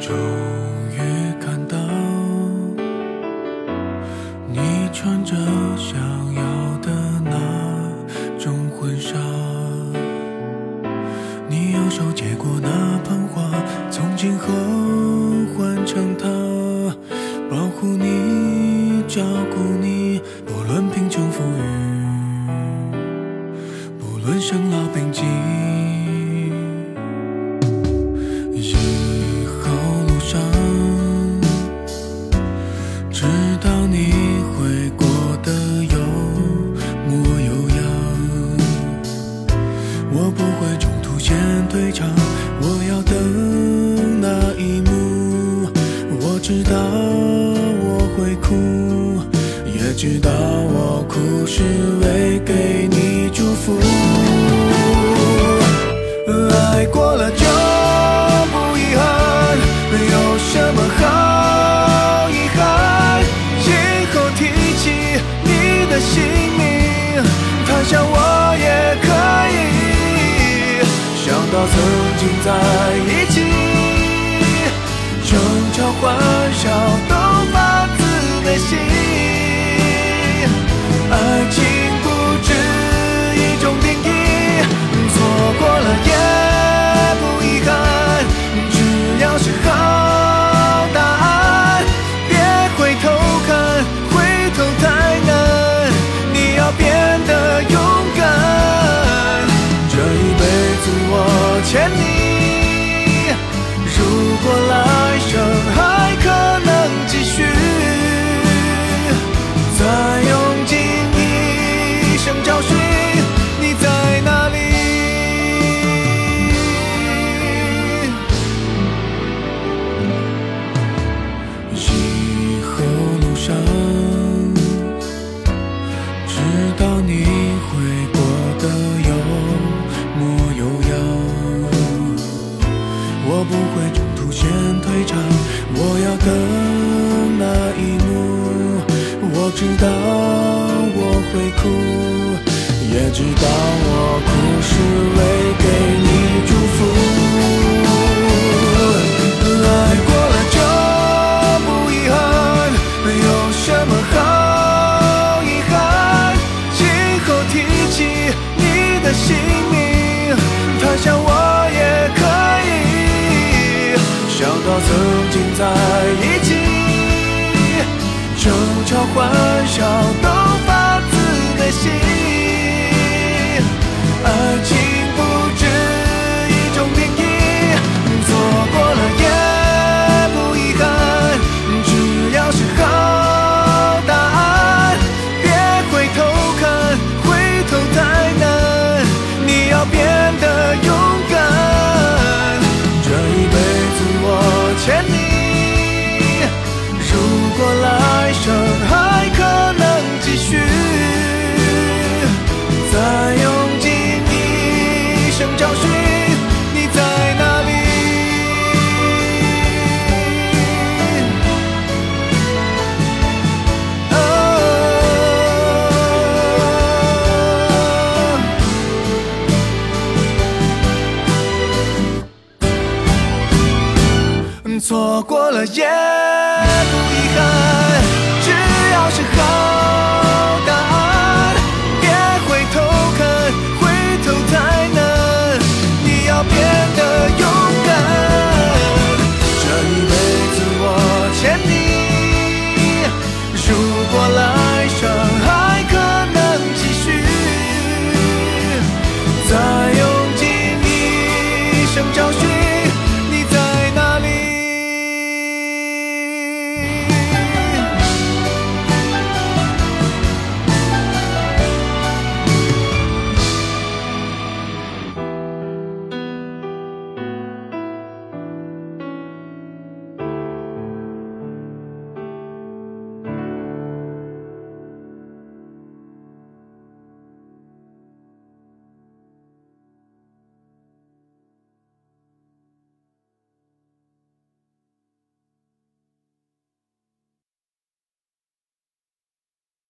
终于看到你穿着想要的那种婚纱，你右手接过那捧花，从今后换成他，保护你，照顾你，不论贫穷富裕，不论生老病疾。我不会中途先退场，我要等那一幕。我知道我会哭，也知道我哭是为给你祝福。爱过了就不遗憾，有什么好遗憾？今后提起你的姓名，他想我曾经在一起，争吵欢笑都发自内心。不会中途先退场，我要等那一幕。我知道我会哭，也知道我哭是紧在一起，争吵欢笑都发自内心。爱情不止一种定义，错过了也不遗憾，只要是好答案，别回头看，回头太难，你要变得勇错过了也